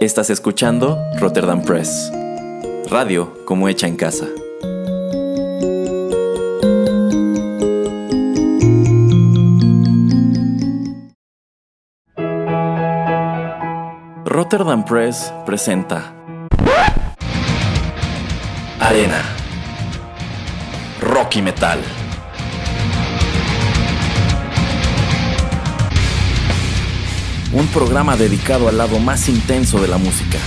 Estás escuchando Rotterdam Press. Radio como hecha en casa. Rotterdam Press presenta Arena Rocky Metal. Un programa dedicado al lado más intenso de la música.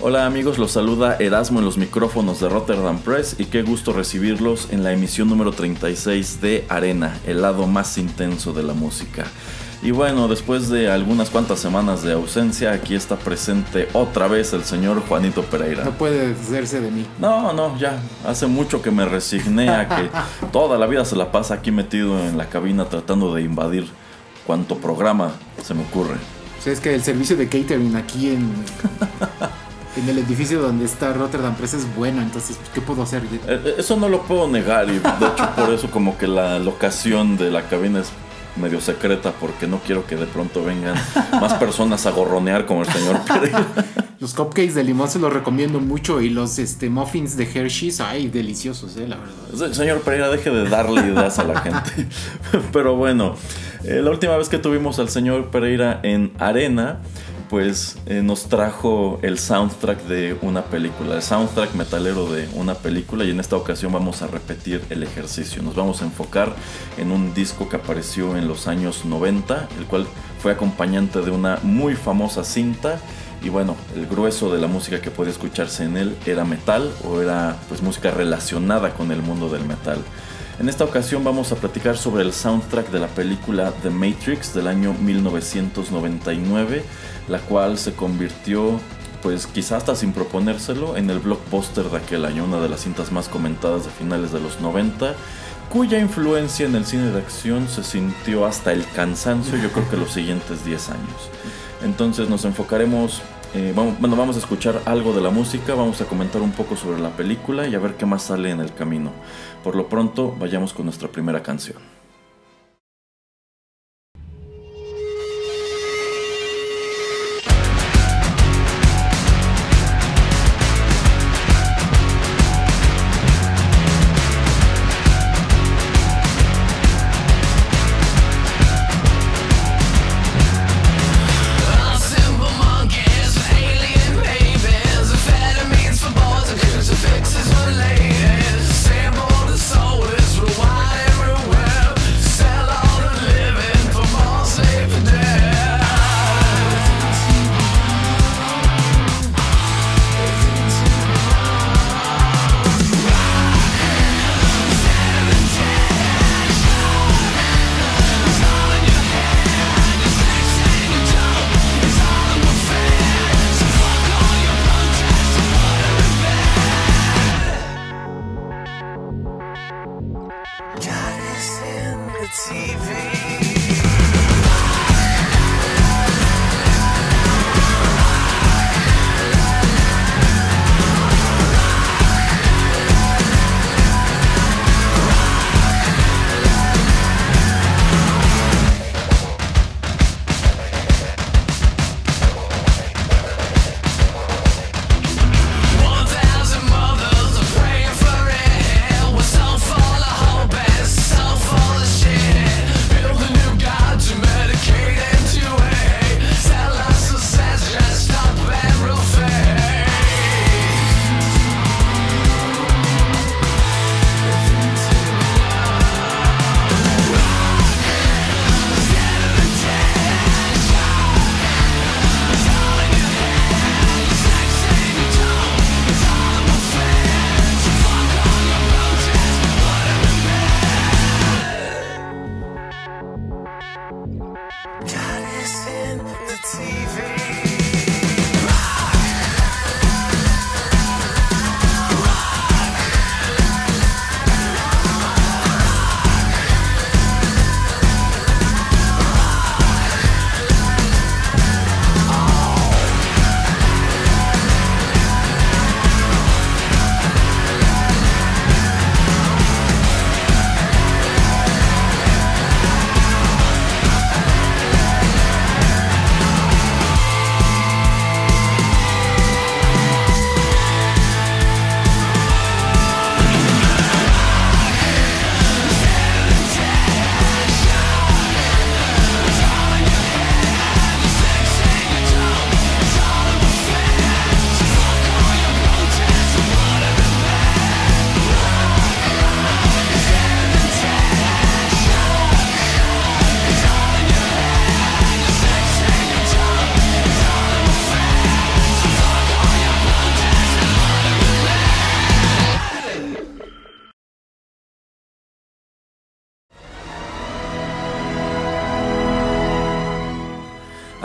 Hola amigos, los saluda Erasmo en los micrófonos de Rotterdam Press y qué gusto recibirlos en la emisión número 36 de Arena, el lado más intenso de la música. Y bueno, después de algunas cuantas semanas de ausencia, aquí está presente otra vez el señor Juanito Pereira. No puede hacerse de mí. No, no, ya. Hace mucho que me resigné a que toda la vida se la pasa aquí metido en la cabina tratando de invadir cuanto programa se me ocurre. O sea, es que el servicio de catering aquí en, en el edificio donde está Rotterdam Press es bueno, entonces, ¿qué puedo hacer? Eh, Eso no lo puedo negar y de hecho por eso como que la locación de la cabina es medio secreta porque no quiero que de pronto vengan más personas a gorronear como el señor Pereira. Los cupcakes de limón se los recomiendo mucho y los este, muffins de Hershey's, ay, deliciosos, eh, la verdad. Se- Señor Pereira, deje de darle ideas a la gente. Pero bueno, eh, la última vez que tuvimos al señor Pereira en Arena, pues eh, nos trajo el soundtrack de una película, el soundtrack metalero de una película y en esta ocasión vamos a repetir el ejercicio. Nos vamos a enfocar en un disco que apareció en los años 90, el cual fue acompañante de una muy famosa cinta y bueno, el grueso de la música que podía escucharse en él era metal o era pues música relacionada con el mundo del metal. En esta ocasión vamos a platicar sobre el soundtrack de la película The Matrix del año 1999, la cual se convirtió pues quizás hasta sin proponérselo en el blockbuster de aquel año, una de las cintas más comentadas de finales de los 90 cuya influencia en el cine de acción se sintió hasta el cansancio, yo creo que los siguientes 10 años. Entonces nos enfocaremos, eh, bueno, vamos a escuchar algo de la música, vamos a comentar un poco sobre la película y a ver qué más sale en el camino. Por lo pronto, vayamos con nuestra primera canción.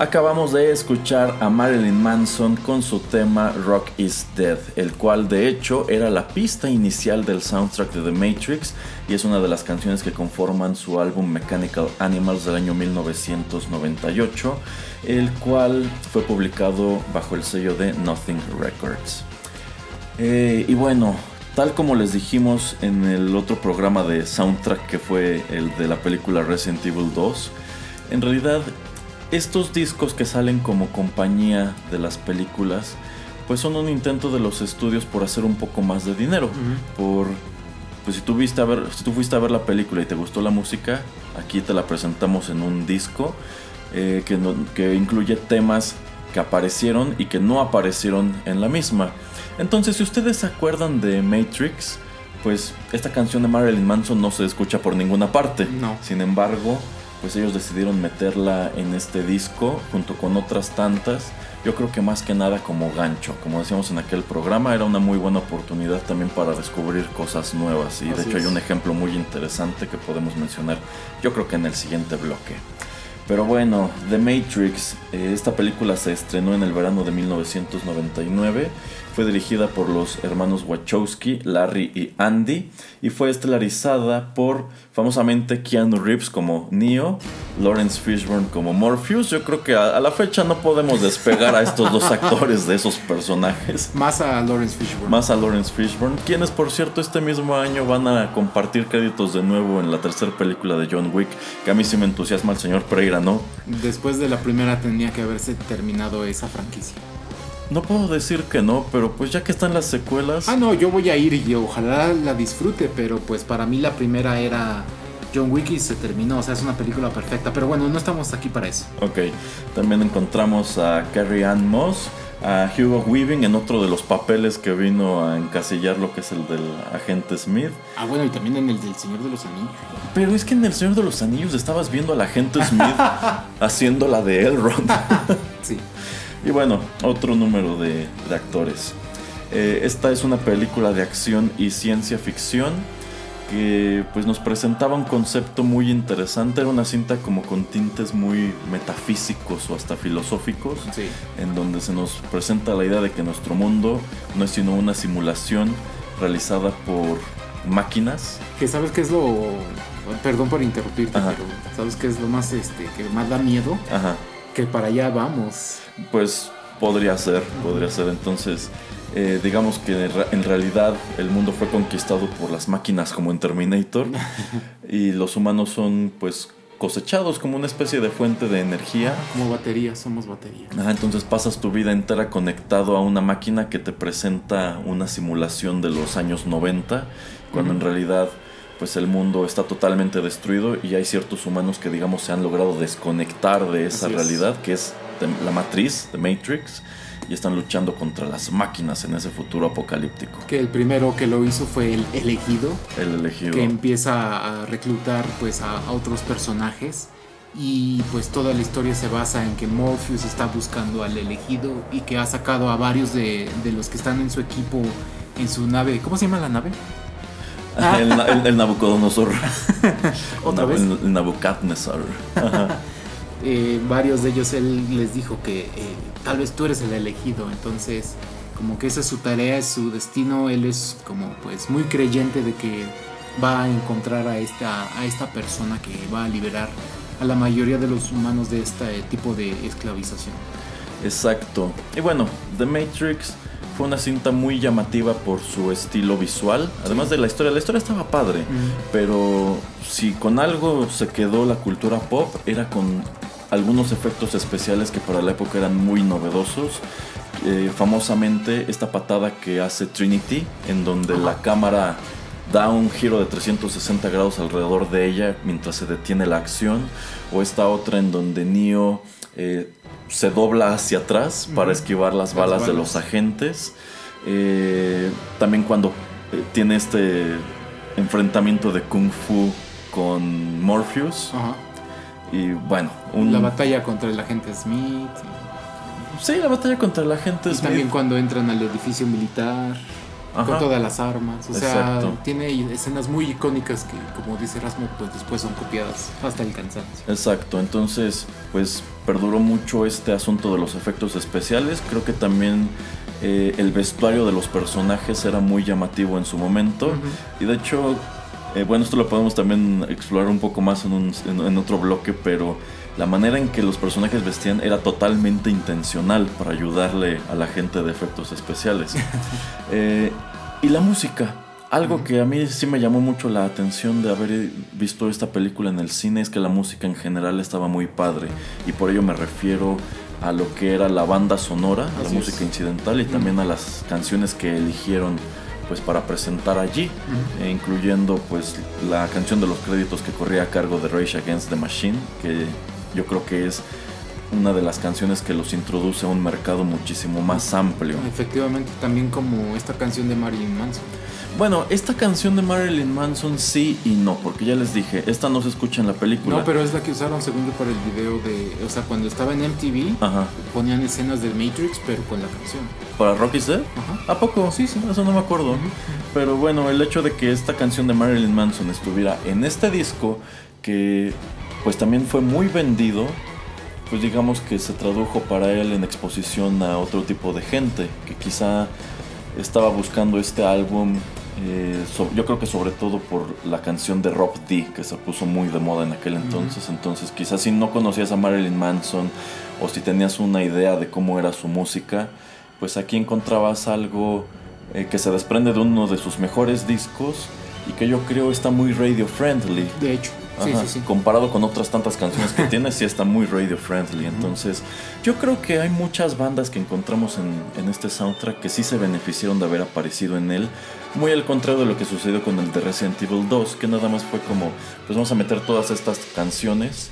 Acabamos de escuchar a Marilyn Manson con su tema Rock is Dead, el cual de hecho era la pista inicial del soundtrack de The Matrix y es una de las canciones que conforman su álbum Mechanical Animals del año 1998, el cual fue publicado bajo el sello de Nothing Records. Eh, y bueno, tal como les dijimos en el otro programa de soundtrack que fue el de la película Resident Evil 2, en realidad estos discos que salen como compañía de las películas, pues son un intento de los estudios por hacer un poco más de dinero. Por, pues si tú, viste a ver, si tú fuiste a ver la película y te gustó la música, aquí te la presentamos en un disco eh, que, no- que incluye temas que aparecieron y que no aparecieron en la misma. Entonces, si ustedes se acuerdan de Matrix, pues esta canción de Marilyn Manson no se escucha por ninguna parte. No. Sin embargo, pues ellos decidieron meterla en este disco junto con otras tantas. Yo creo que más que nada como gancho, como decíamos en aquel programa, era una muy buena oportunidad también para descubrir cosas nuevas. Y de hecho hay un ejemplo muy interesante que podemos mencionar, yo creo que en el siguiente bloque. Pero bueno, The Matrix, eh, esta película se estrenó en el verano de 1999, fue dirigida por los hermanos Wachowski, Larry y Andy, y fue estelarizada por famosamente Keanu Reeves como Neo, Lawrence Fishburne como Morpheus. Yo creo que a, a la fecha no podemos despegar a estos dos actores de esos personajes. Más a Lawrence Fishburne. Más a Lawrence Fishburne, quienes por cierto este mismo año van a compartir créditos de nuevo en la tercera película de John Wick, que a mí sí me entusiasma el señor Pereira, ¿no? Después de la primera tenía que haberse terminado esa franquicia. No puedo decir que no, pero pues ya que están las secuelas... Ah, no, yo voy a ir y ojalá la disfrute, pero pues para mí la primera era John Wick y se terminó, o sea, es una película perfecta. Pero bueno, no estamos aquí para eso. Ok, también encontramos a Carrie Ann Moss, a Hugo Weaving en otro de los papeles que vino a encasillar lo que es el del agente Smith. Ah, bueno, y también en el del Señor de los Anillos. Pero es que en El Señor de los Anillos estabas viendo al agente Smith haciendo la de Elrond. Sí. Y bueno, otro número de, de actores. Eh, esta es una película de acción y ciencia ficción que pues nos presentaba un concepto muy interesante. Era una cinta como con tintes muy metafísicos o hasta filosóficos, Sí. en donde se nos presenta la idea de que nuestro mundo no es sino una simulación realizada por máquinas. Que sabes qué es lo. Perdón por interrumpirte, Ajá. pero ¿sabes qué es lo más este que más da miedo? Ajá. Que para allá vamos. Pues podría ser, podría ser. Entonces, eh, digamos que en realidad el mundo fue conquistado por las máquinas como en Terminator y los humanos son pues cosechados como una especie de fuente de energía. Como batería, somos batería. Ajá, entonces pasas tu vida entera conectado a una máquina que te presenta una simulación de los años 90, cuando en realidad pues el mundo está totalmente destruido y hay ciertos humanos que digamos se han logrado desconectar de esa Así es. realidad que es la matriz de Matrix y están luchando contra las máquinas en ese futuro apocalíptico. Que el primero que lo hizo fue el elegido. El elegido. que empieza a reclutar pues a, a otros personajes y pues toda la historia se basa en que Morpheus está buscando al elegido y que ha sacado a varios de, de los que están en su equipo en su nave ¿cómo se llama la nave? el, el- el Nabucodonosor. ¿Otra El- vez? El, Nabucodonosor. Eh, varios de ellos él les dijo que eh, tal vez tú eres el elegido entonces como que esa es su tarea es su destino él es como pues muy creyente de que va a encontrar a esta a esta persona que va a liberar a la mayoría de los humanos de este tipo de esclavización Exacto. Y bueno, The Matrix fue una cinta muy llamativa por su estilo visual, además de la historia. La historia estaba padre, pero si con algo se quedó la cultura pop era con algunos efectos especiales que para la época eran muy novedosos. Eh, famosamente esta patada que hace Trinity, en donde la cámara da un giro de 360 grados alrededor de ella mientras se detiene la acción, o esta otra en donde Neo eh, se dobla hacia atrás para esquivar las Las balas, de los agentes. Eh, también cuando eh, tiene este enfrentamiento de kung fu con Morpheus. Ajá. Y bueno, un, la batalla contra el agente Smith y, sí, la batalla contra el agente y Smith. también cuando entran al edificio militar con Ajá. todas las armas. O sea, Exacto. tiene escenas muy icónicas que, como dice Rasmo, pues después son copiadas hasta el cansancio. Exacto, entonces pues perduró mucho este asunto de los efectos especiales. Creo que también eh, el vestuario de los personajes era muy llamativo en su momento. Y de hecho, eh, bueno, esto lo podemos también explorar un poco más en, un- en- en otro bloque, pero la manera en que los personajes vestían era totalmente intencional para ayudarle a la gente de efectos especiales. Eh, y la música. Algo que a mí sí me llamó mucho la atención de haber visto esta película en el cine es que la música en general estaba muy padre. Y por ello me refiero a lo que era la banda sonora, a la música incidental y también a las canciones que eligieron pues para presentar allí, eh, incluyendo pues la canción de los créditos que corría a cargo de Rage Against the Machine, que yo creo que es una de las canciones que los introduce a un mercado muchísimo más amplio. Efectivamente, también como esta canción de Marilyn Manson. Bueno, esta canción de Marilyn Manson sí y no, porque ya les dije, esta no se escucha en la película. No, pero es la que usaron según yo para el video de... O sea, cuando estaba en MTV, Ajá. ponían escenas del Matrix, pero con la canción. ¿Para Rocky Dead? Ajá. ¿A poco? Sí, sí, eso no me acuerdo. Pero bueno, el hecho de que esta canción de Marilyn Manson estuviera en este disco, que pues también fue muy vendido, pues digamos que se tradujo para él en exposición a otro tipo de gente, que quizá estaba buscando este álbum, eh, so- yo creo que sobre todo por la canción de Rob D, que se puso muy de moda en aquel entonces, entonces quizás si no conocías a Marilyn Manson o si tenías una idea de cómo era su música, pues aquí encontrabas algo eh, que se desprende de uno de sus mejores discos y que yo creo está muy radio friendly. De hecho, sí, Ajá, sí, sí. Comparado con otras tantas canciones que tiene, sí está muy radio friendly. Entonces, yo creo que hay muchas bandas que encontramos en, en este soundtrack que sí se beneficiaron de haber aparecido en él. Muy al contrario de lo que sucedió con el de Resident Evil 2, que nada más fue como, pues vamos a meter todas estas canciones,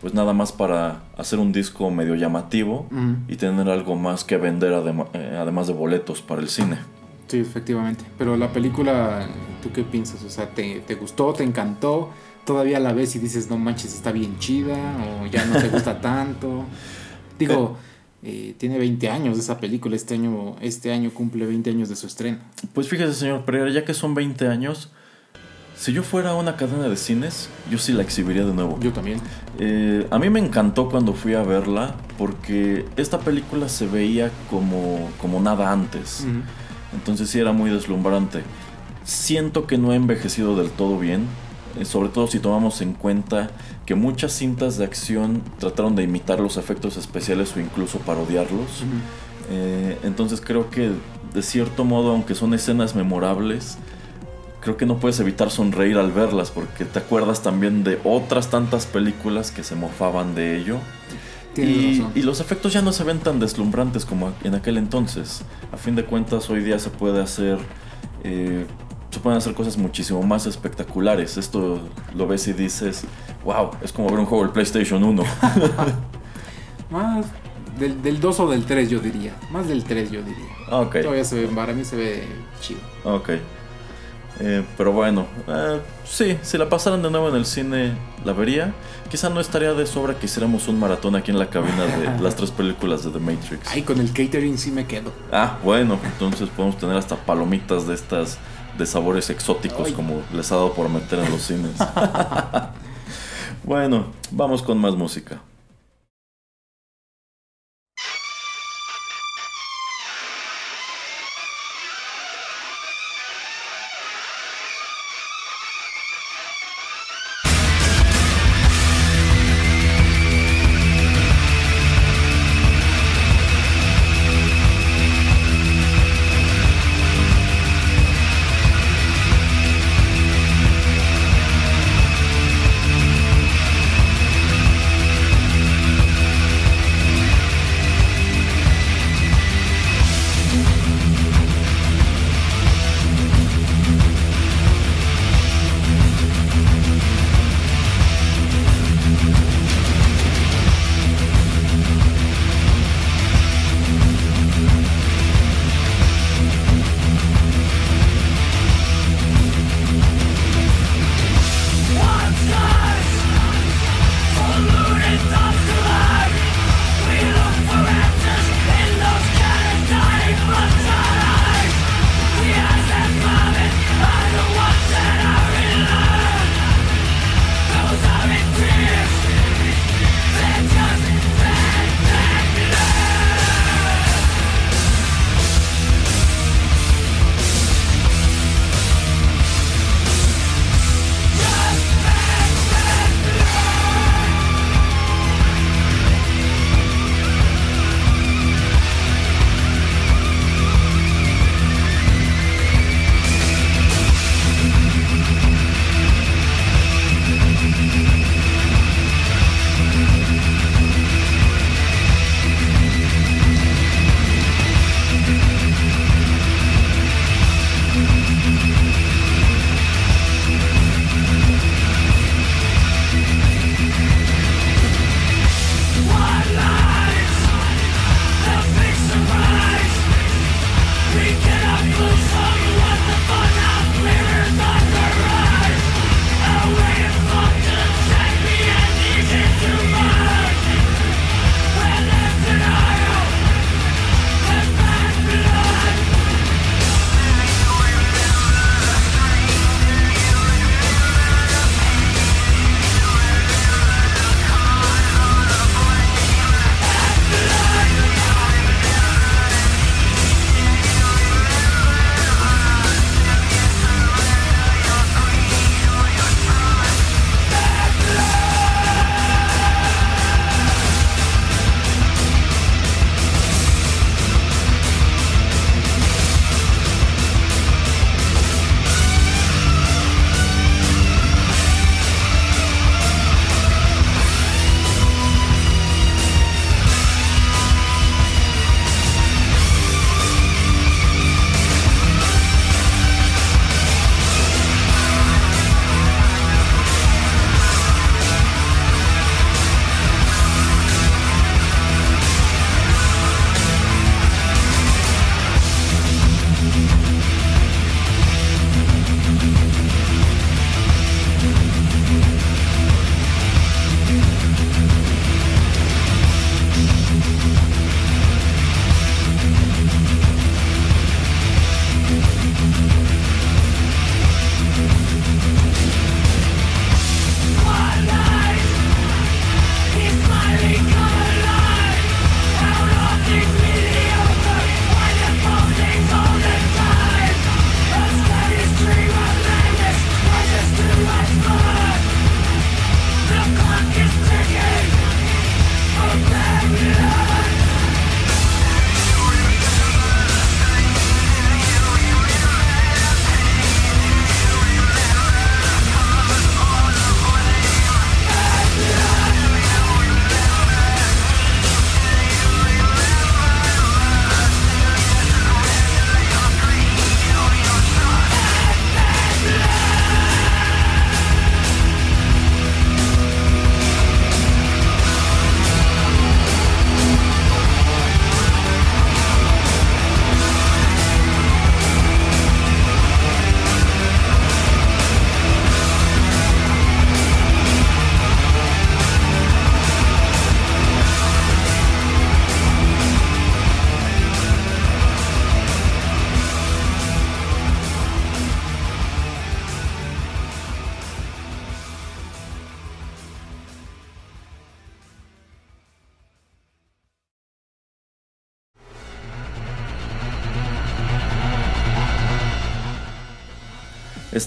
pues nada más para hacer un disco medio llamativo y tener algo más que vender eh, además de boletos para el cine. Sí, efectivamente. Pero la película, ¿tú qué piensas? O sea, ¿te, te gustó? ¿Te encantó? ¿Todavía la ves y dices, no manches, está bien chida? ¿O ya no te gusta tanto? Digo, eh, tiene 20 años esa película. Este año, este año cumple 20 años de su estreno. Pues fíjese, señor Pereira, ya que son 20 años, si yo fuera una cadena de cines, yo sí la exhibiría de nuevo. Yo también. Eh, a mí me encantó cuando fui a verla porque esta película se veía como, como nada antes. Entonces sí era muy deslumbrante. Siento que no ha envejecido del todo bien, sobre todo si tomamos en cuenta que muchas cintas de acción trataron de imitar los efectos especiales o incluso parodiarlos. Eh, entonces creo que de cierto modo, aunque son escenas memorables, creo que no puedes evitar sonreír al verlas porque te acuerdas también de otras tantas películas que se mofaban de ello. Y los efectos ya no se ven tan deslumbrantes como en aquel entonces. A fin de cuentas, hoy día se puede hacer. eh, se pueden hacer cosas muchísimo más espectaculares. Esto lo ves y dices, wow, es como ver un juego del PlayStation 1. Más del, del 2 o del 3 yo diría. Más del 3 yo diría. Ah, ok. Todavía se ve, para mí se ve chido. Ok. Eh, pero bueno, eh, sí, si la pasaran de nuevo en el cine, la vería. Quizá no estaría de sobra que hiciéramos un maratón aquí en la cabina de las tres películas de The Matrix. Ay, con el catering sí me quedo. Ah, bueno, entonces podemos tener hasta palomitas de estas de sabores exóticos Ay. como les ha dado por meter en los cines. bueno, vamos con más música.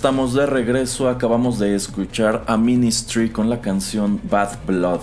Estamos de regreso, acabamos de escuchar a Ministry con la canción Bad Blood.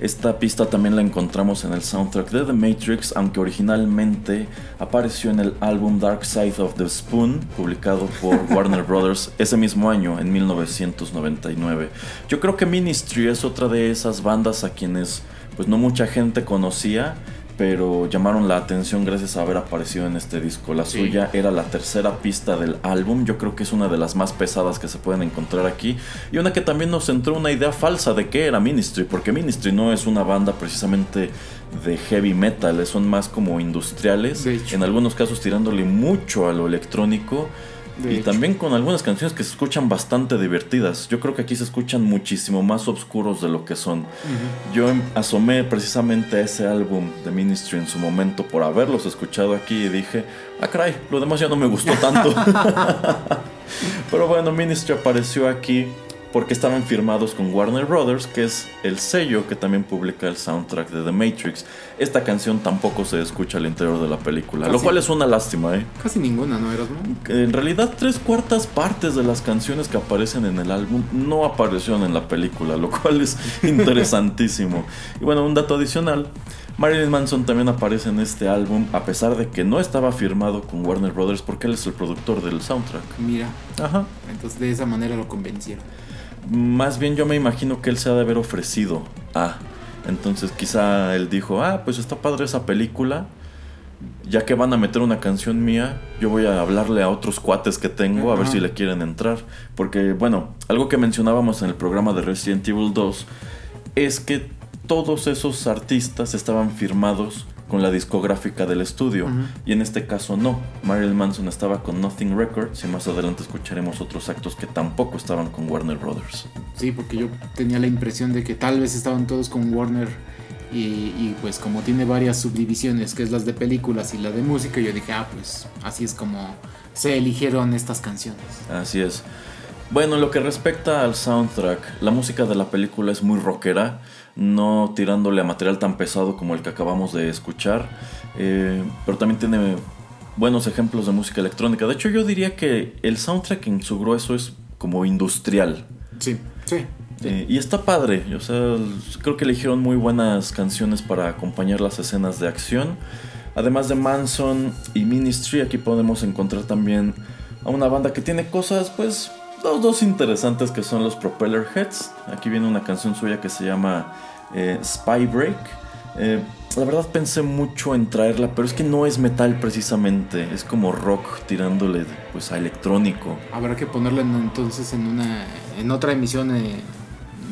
Esta pista también la encontramos en el soundtrack de The Matrix, aunque originalmente apareció en el álbum Dark Side of the Spoon, publicado por Warner Brothers ese mismo año, en 1999. Yo creo que Ministry es otra de esas bandas a quienes pues no mucha gente conocía, pero llamaron la atención gracias a haber aparecido en este disco. La Sí. suya era la tercera pista del álbum, yo creo que es una de las más pesadas que se pueden encontrar aquí y una que también nos entró una idea falsa de qué era Ministry, porque Ministry no es una banda precisamente de heavy metal, son más como industriales, en algunos casos tirándole mucho a lo electrónico. De y hecho. también con algunas canciones que se escuchan bastante divertidas. Yo creo que aquí se escuchan muchísimo más oscuros de lo que son. Yo em- asomé precisamente a ese álbum de Ministry en su momento por haberlos escuchado aquí y dije, ah, caray, lo demás ya no me gustó tanto. Pero bueno, Ministry apareció aquí porque estaban firmados con Warner Brothers, que es el sello que también publica el soundtrack de The Matrix. Esta canción tampoco se escucha al interior de la película, lo cual es una lástima, ¿eh? Casi ninguna, ¿no, Erasmo? En realidad, tres cuartas partes de las canciones que aparecen en el álbum no aparecieron en la película, lo cual es interesantísimo. Y bueno, un dato adicional. Marilyn Manson también aparece en este álbum, a pesar de que no estaba firmado con Warner Brothers, porque él es el productor del soundtrack. Mira, Ajá. entonces de esa manera lo convencieron. Más bien yo me imagino que él se ha de haber ofrecido a. Entonces quizá él dijo, ah, pues está padre esa película. Ya que van a meter una canción mía, yo voy a hablarle a otros cuates que tengo a ver si le quieren entrar. Porque, bueno, algo que mencionábamos en el programa de Resident Evil 2 es que todos esos artistas estaban firmados con la discográfica del estudio. Y en este caso no. Marilyn Manson estaba con Nothing Records y más adelante escucharemos otros actos que tampoco estaban con Warner Brothers. Sí, porque yo tenía la impresión de que tal vez estaban todos con Warner y, y, pues como tiene varias subdivisiones, que es las de películas y la de música, yo dije, ah, pues así es como se eligieron estas canciones. Así es. Bueno, en lo que respecta al soundtrack, la música de la película es muy rockera, no tirándole a material tan pesado como el que acabamos de escuchar, eh, pero también tiene buenos ejemplos de música electrónica. De hecho, yo diría que el soundtrack en su grueso es como industrial. Sí, sí. Eh, y está padre, o sea, creo que eligieron muy buenas canciones para acompañar las escenas de acción. Además de Manson y Ministry, aquí podemos encontrar también a una banda que tiene cosas, pues, dos, dos interesantes que son los Propeller Heads. Aquí viene una canción suya que se llama eh, Spy Break. Eh, la verdad pensé mucho en traerla, pero es que no es metal precisamente, es como rock tirándole pues a electrónico. Habrá que ponerla en- entonces en una en otra emisión eh,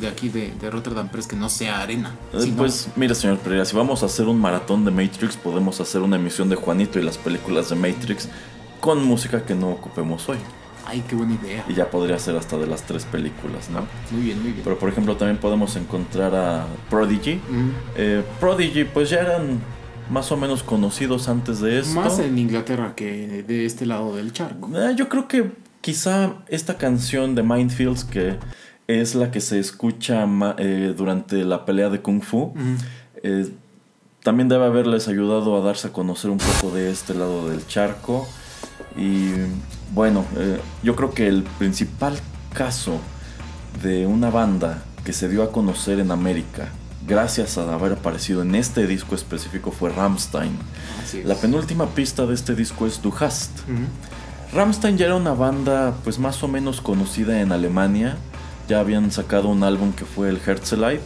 de aquí de, de Rotterdam Press que no sea arena. Eh, sino- Pues mira, señor Pereira, si vamos a hacer un maratón de Matrix, podemos hacer una emisión de Juanito y las películas de Matrix con música que no ocupemos hoy. Ay, qué buena idea. Y ya podría ser hasta de las tres películas, ¿no? Muy bien, muy bien. Pero por ejemplo también podemos encontrar a Prodigy. Mm, Eh, Prodigy pues ya eran más o menos conocidos antes de esto. Más en Inglaterra que de este lado del charco. Eh, yo creo que quizá esta canción de Mindfields, que es la que se escucha eh, durante la pelea de Kung Fu, Mm, también debe haberles ayudado a darse a conocer un poco de este lado del charco. Y bueno, eh, yo creo que el principal caso de una banda que se dio a conocer en América, gracias a haber aparecido en este disco específico, fue Rammstein. es. La penúltima pista de este disco es Du Hast. Rammstein ya era una banda pues más o menos conocida en Alemania. Ya habían sacado un álbum que fue el Herzeleid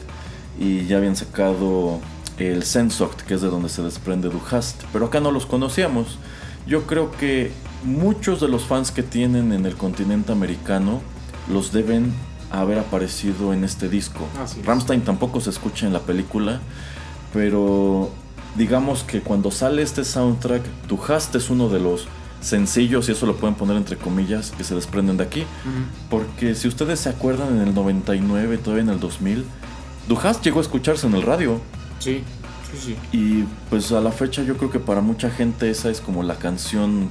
y ya habían sacado el Sensoct, que es de donde se desprende Du Hast, pero acá no los conocíamos. Yo creo que muchos de los fans que tienen en el continente americano los deben haber aparecido en este disco. Es. Rammstein tampoco se escucha en la película, pero digamos que cuando sale este soundtrack, Tu Hast es uno de los sencillos, y eso lo pueden poner entre comillas, que se desprenden de aquí. Porque si ustedes se acuerdan, en el 99, todavía en el 2000, Du Hast llegó a escucharse en el radio. Sí, sí, sí. Y pues a la fecha yo creo que para mucha gente esa es como la canción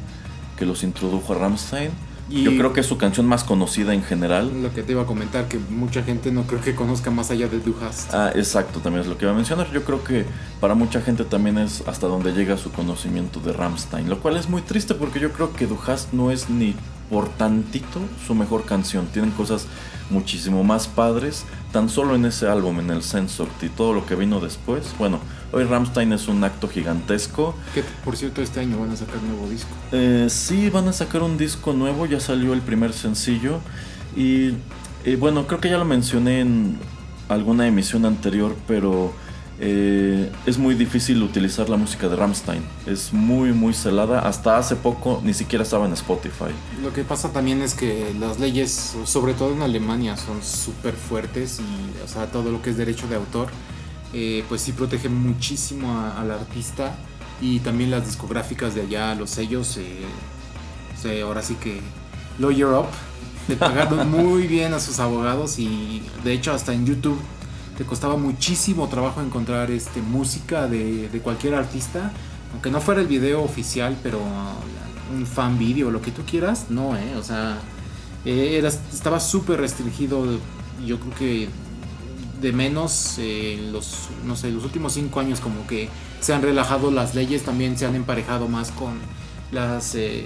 que los introdujo a Rammstein. Y- Yo creo que es su canción más conocida en general. Lo que te iba a comentar, que mucha gente no creo que conozca más allá de Du Hast. Ah, exacto, también es lo que iba a mencionar. Yo creo que para mucha gente también es hasta donde llega su conocimiento de Rammstein, lo cual es muy triste porque yo creo que Du Hast no es ni por tantito su mejor canción. Tienen cosas muchísimo más padres, tan solo en ese álbum, en el Sensoct y todo lo que vino después. Bueno, hoy Ramstein es un acto gigantesco. Que por cierto este año van a sacar nuevo disco. Eh, sí, van a sacar un disco nuevo, ya salió el primer sencillo. Y eh, bueno, creo que ya lo mencioné en alguna emisión anterior, pero eh, es muy difícil utilizar la música de Ramstein. Es muy, muy celada. Hasta hace poco ni siquiera estaba en Spotify. Lo que pasa también es que las leyes, sobre todo en Alemania, son súper fuertes y, o sea, todo lo que es derecho de autor, eh, pues sí protege muchísimo a- al artista y también las discográficas de allá, los sellos, eh, o sea, ahora sí que Lawyer Up, le pagaron muy bien a sus abogados y de hecho hasta en YouTube te costaba muchísimo trabajo encontrar este música de, de cualquier artista, aunque no fuera el video oficial, pero un fan video, lo que tú quieras, no, eh, o sea, eh, era, estaba súper restringido, yo creo que de menos eh, los no sé los últimos cinco años como que se han relajado las leyes también se han emparejado más con las eh,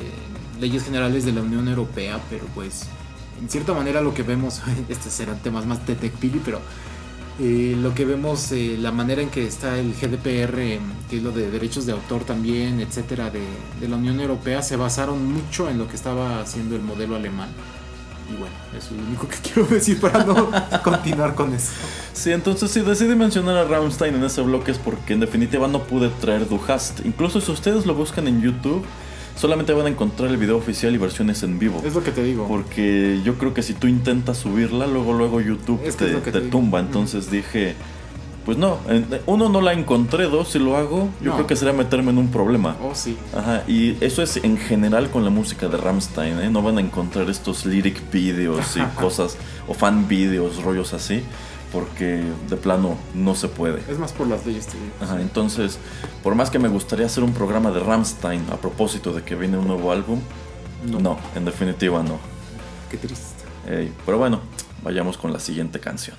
leyes generales de la Unión Europea pero pues en cierta manera lo que vemos estos serán temas más de Pili pero eh, lo que vemos eh, la manera en que está el GDPR eh, que es lo de derechos de autor también etcétera de, de la Unión Europea se basaron mucho en lo que estaba haciendo el modelo alemán y bueno eso es lo único que quiero decir para no continuar con eso Sí, entonces si decidí mencionar a Rammstein en ese bloque es porque en definitiva no pude traer Du Hast. Incluso si ustedes lo buscan en YouTube, solamente van a encontrar el video oficial y versiones en vivo. Es lo que te digo. Porque yo creo que si tú intentas subirla, luego luego YouTube Es que te, tumba. Entonces dije, pues no, uno no la encontré, dos si lo hago, yo No. creo que sería meterme en un problema. Oh, sí. Ajá, y eso es en general con la música de Rammstein, ¿eh? No van a encontrar estos lyric videos y cosas, o fan videos, rollos así, porque de plano no se puede. Es más por las leyes, te digo. Ajá, entonces, por más que me gustaría hacer un programa de Rammstein a propósito de que viene un nuevo álbum, No. no, en definitiva no. Qué triste. Ey, pero bueno, vayamos con la siguiente canción.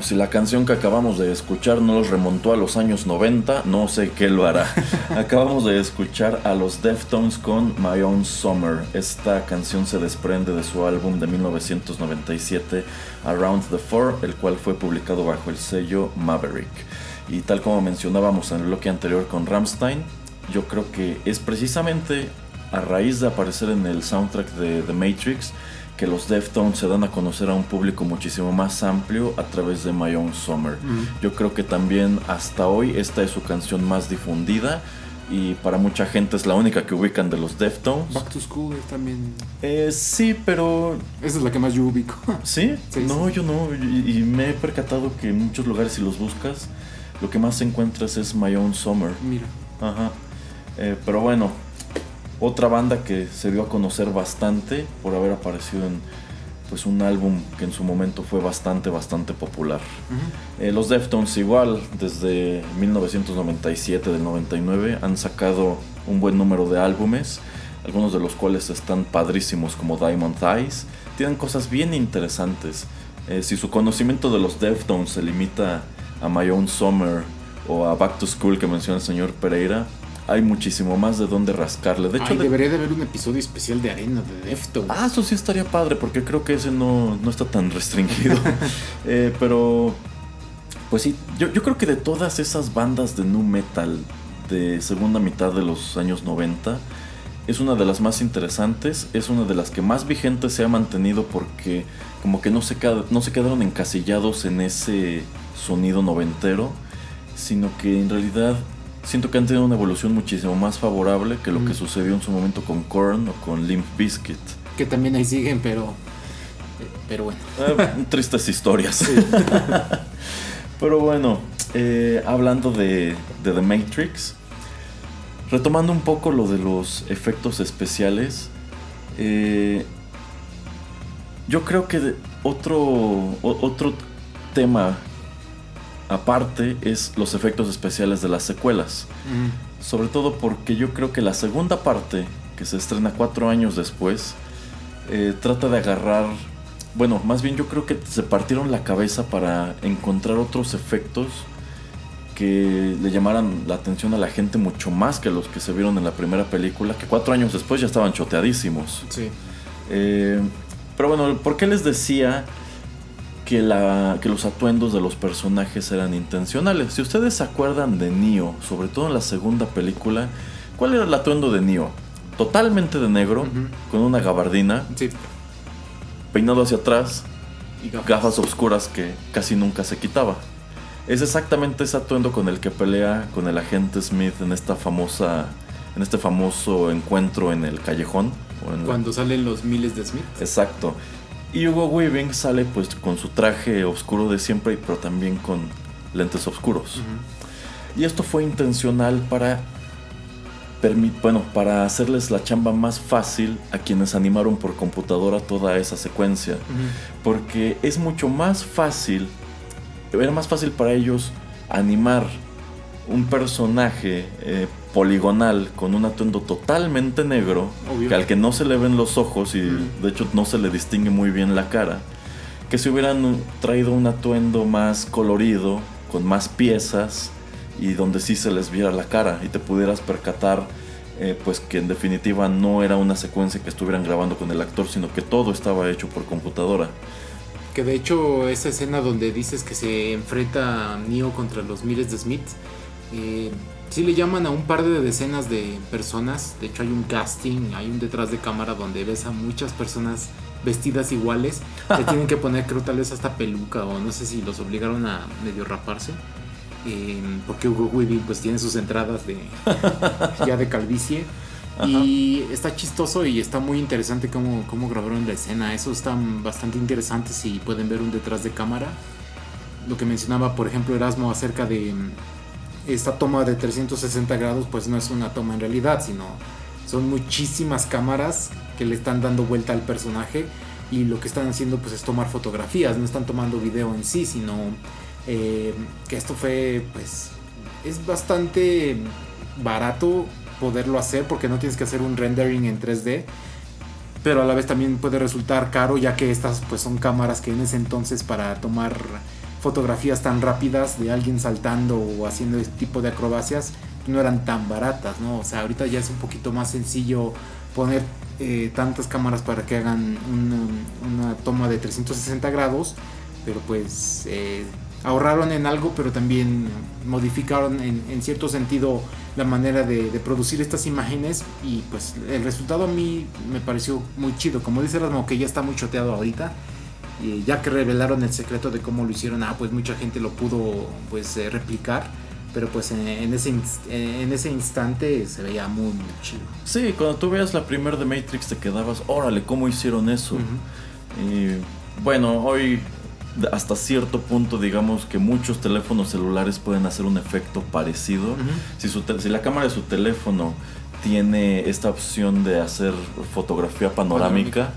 Bueno, si la canción que acabamos de escuchar no los remontó a los años 90, no sé qué lo hará. acabamos de escuchar a los Deftones con My Own Summer. Esta canción se desprende de su álbum de 1997, Around the Four, el cual fue publicado bajo el sello Maverick. Y tal como mencionábamos en el bloque anterior con Ramstein, yo creo que es precisamente a raíz de aparecer en el soundtrack de The Matrix que los Deftones se dan a conocer a un público muchísimo más amplio a través de My Own Summer. Yo creo que también hasta hoy esta es su canción más difundida y para mucha gente es la única que ubican de los Deftones. Back to School es también. Eh, sí, pero Esa es la que más yo ubico. ¿Sí? Sí, no, sí. yo no. Y, y me he percatado que en muchos lugares si los buscas, lo que más encuentras es My Own Summer. Mira. Ajá. Eh, pero bueno, otra banda que se dio a conocer bastante por haber aparecido en pues un álbum que en su momento fue bastante, bastante popular. Eh, los Deftones igual, desde 1997 del 99, han sacado un buen número de álbumes, algunos de los cuales están padrísimos como Diamond Eyes. Tienen cosas bien interesantes. Eh, si su conocimiento de los Deftones se limita a My Own Summer o a Back to School que menciona el señor Pereira, hay muchísimo más de dónde rascarle. De hecho, Ay, de- debería de haber un episodio especial de arena de Deftones. Ah, eso sí estaría padre, porque creo que ese no, no está tan restringido. Eh, pero, pues sí, yo, yo creo que de todas esas bandas de nu metal de segunda mitad de los años 90, es una de las más interesantes, es una de las que más vigente se ha mantenido porque como que no se, no se quedaron encasillados en ese sonido noventero, sino que en realidad siento que han tenido una evolución muchísimo más favorable que lo que Mm. sucedió en su momento con Korn o con Limp Bizkit. Que también ahí siguen, pero. eh, Pero bueno. Eh, tristes historias. Pero bueno, eh, hablando de, de The Matrix, retomando un poco lo de los efectos especiales, eh, yo creo que otro, otro tema aparte es los efectos especiales de las secuelas. Ujú. Sobre todo porque yo creo que la segunda parte, que se estrena cuatro años después, eh, trata de agarrar... Bueno, más bien yo creo que se partieron la cabeza para encontrar otros efectos que le llamaran la atención a la gente mucho más que los que se vieron en la primera película, que cuatro años después ya estaban choteadísimos. Sí. Eh, pero bueno, ¿por qué les decía que, la, que los atuendos de los personajes eran intencionales? Si ustedes se acuerdan de Neo, sobre todo en la segunda película, ¿cuál era el atuendo de Neo? Totalmente de negro, con una gabardina, Sí. peinado hacia atrás, Y gafas. gafas oscuras que casi nunca se quitaba. Es exactamente ese atuendo con el que pelea con el agente Smith en esta famosa, en este famoso encuentro en el callejón. o en la- Cuando salen los miles de Smith. Exacto. Y Hugo Weaving sale pues con su traje oscuro de siempre, pero también con lentes oscuros. Y esto fue intencional para bueno, para hacerles la chamba más fácil a quienes animaron por computadora toda esa secuencia, porque es mucho más fácil era más fácil para ellos animar un personaje eh, poligonal con un atuendo totalmente negro, que al que no se le ven los ojos y Mm. de hecho no se le distingue muy bien la cara, que si hubieran traído un atuendo más colorido, con más piezas y donde sí se les viera la cara y te pudieras percatar eh, pues que en definitiva no era una secuencia que estuvieran grabando con el actor, sino que todo estaba hecho por computadora. Que de hecho esa escena donde dices que se enfrenta Neo contra los miles de Smith, eh, sí le llaman a un par de decenas de personas. De hecho hay un casting, hay un detrás de cámara donde ves a muchas personas vestidas iguales. Le tienen que poner creo tal vez hasta peluca o no sé si los obligaron a medio raparse. Eh, porque Hugo Weaving pues tiene sus entradas de ya de calvicie. Y está chistoso y está muy interesante cómo, cómo grabaron la escena. Eso está bastante interesante si pueden ver un detrás de cámara. Lo que mencionaba, por ejemplo, Erasmo acerca de esta toma de 360 grados, pues no es una toma en realidad, sino son muchísimas cámaras que le están dando vuelta al personaje y lo que están haciendo pues es tomar fotografías, no están tomando video en sí, sino eh, que esto fue pues es bastante barato poderlo hacer porque no tienes que hacer un rendering en 3D pero a la vez también puede resultar caro ya que estas pues son cámaras que en ese entonces para tomar fotografías tan rápidas de alguien saltando o haciendo este tipo de acrobacias no eran tan baratas, ¿no? O sea, ahorita ya es un poquito más sencillo poner eh, tantas cámaras para que hagan una, una toma de 360 grados, pero pues eh, ahorraron en algo, pero también modificaron en, en cierto sentido la manera de, de producir estas imágenes y pues el resultado a mí me pareció muy chido. Como dice Rasmo, que ya está muy choteado ahorita. Y ya que revelaron el secreto de cómo lo hicieron, ah, pues mucha gente lo pudo pues eh, replicar. Pero pues en, en ese, en ese instante se veía muy, muy chido. Sí, cuando tú veas la primera de Matrix te quedabas, órale, ¿cómo hicieron eso? Y bueno, hoy hasta cierto punto digamos que muchos teléfonos celulares pueden hacer un efecto parecido. Si, su si la cámara de su teléfono tiene esta opción de hacer fotografía panorámica,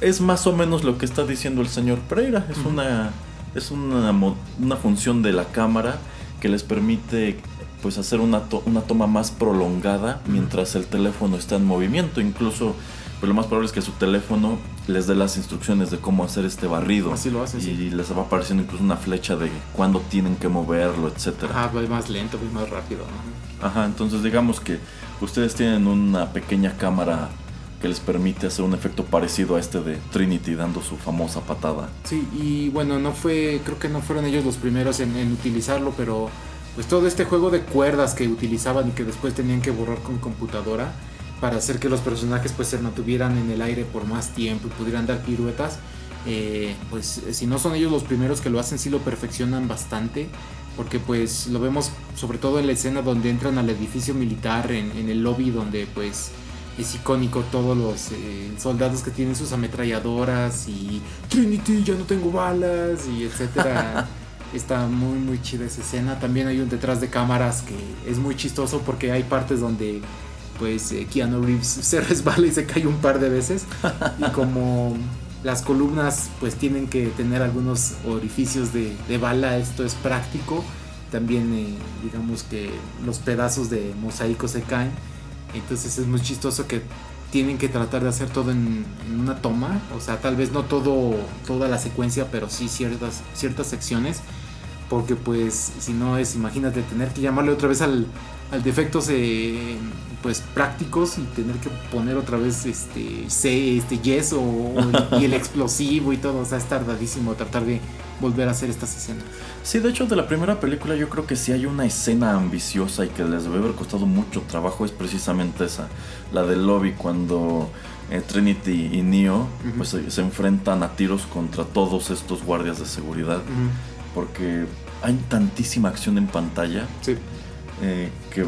es más o menos lo que está diciendo el señor Pereira. Es una es una, una función de la cámara que les permite pues hacer una, to- una toma más prolongada mientras el teléfono está en movimiento. Incluso pues, lo más probable es que su teléfono les dé las instrucciones de cómo hacer este barrido. Así lo hace, y sí. les va apareciendo incluso una flecha de cuándo tienen que moverlo, etcétera. Ajá, va más lento, va más rápido. ¿no? Ajá, entonces digamos que ustedes tienen una pequeña cámara que les permite hacer un efecto parecido a este de Trinity dando su famosa patada. Sí, y bueno, no fue, creo que no fueron ellos los primeros en, utilizarlo, pero pues todo este juego de cuerdas que utilizaban y que después tenían que borrar con computadora para hacer que los personajes pues se mantuvieran en el aire por más tiempo y pudieran dar piruetas, eh, pues si no son ellos los primeros que lo hacen, sí lo perfeccionan bastante, porque pues lo vemos sobre todo en la escena donde entran al edificio militar, en el lobby donde pues es icónico todos los eh, soldados que tienen sus ametralladoras y Trinity ya no tengo balas y etcétera. Está muy muy chida esa escena. También hay un detrás de cámaras que es muy chistoso porque hay partes donde pues eh, Keanu Reeves se resbala y se cae un par de veces y como las columnas pues tienen que tener algunos orificios de, de bala, esto es práctico. También eh, digamos que los pedazos de mosaico se caen. Entonces es muy chistoso que tienen que tratar de hacer todo en, una toma. O sea, tal vez no todo, toda la secuencia, pero sí ciertas, ciertas secciones. Porque pues si no es, imagínate, tener que llamarle otra vez al, al defectos eh, pues prácticos y tener que poner otra vez este, C, este yeso o- y el explosivo y todo. O sea, es tardadísimo tratar de volver a hacer estas escenas. Sí, de hecho de la primera película yo creo que si hay una escena ambiciosa y que les debe haber costado mucho trabajo es precisamente esa, la del lobby cuando eh, Trinity y Neo pues, se, se enfrentan a tiros contra todos estos guardias de seguridad porque hay tantísima acción en pantalla Sí. Eh, que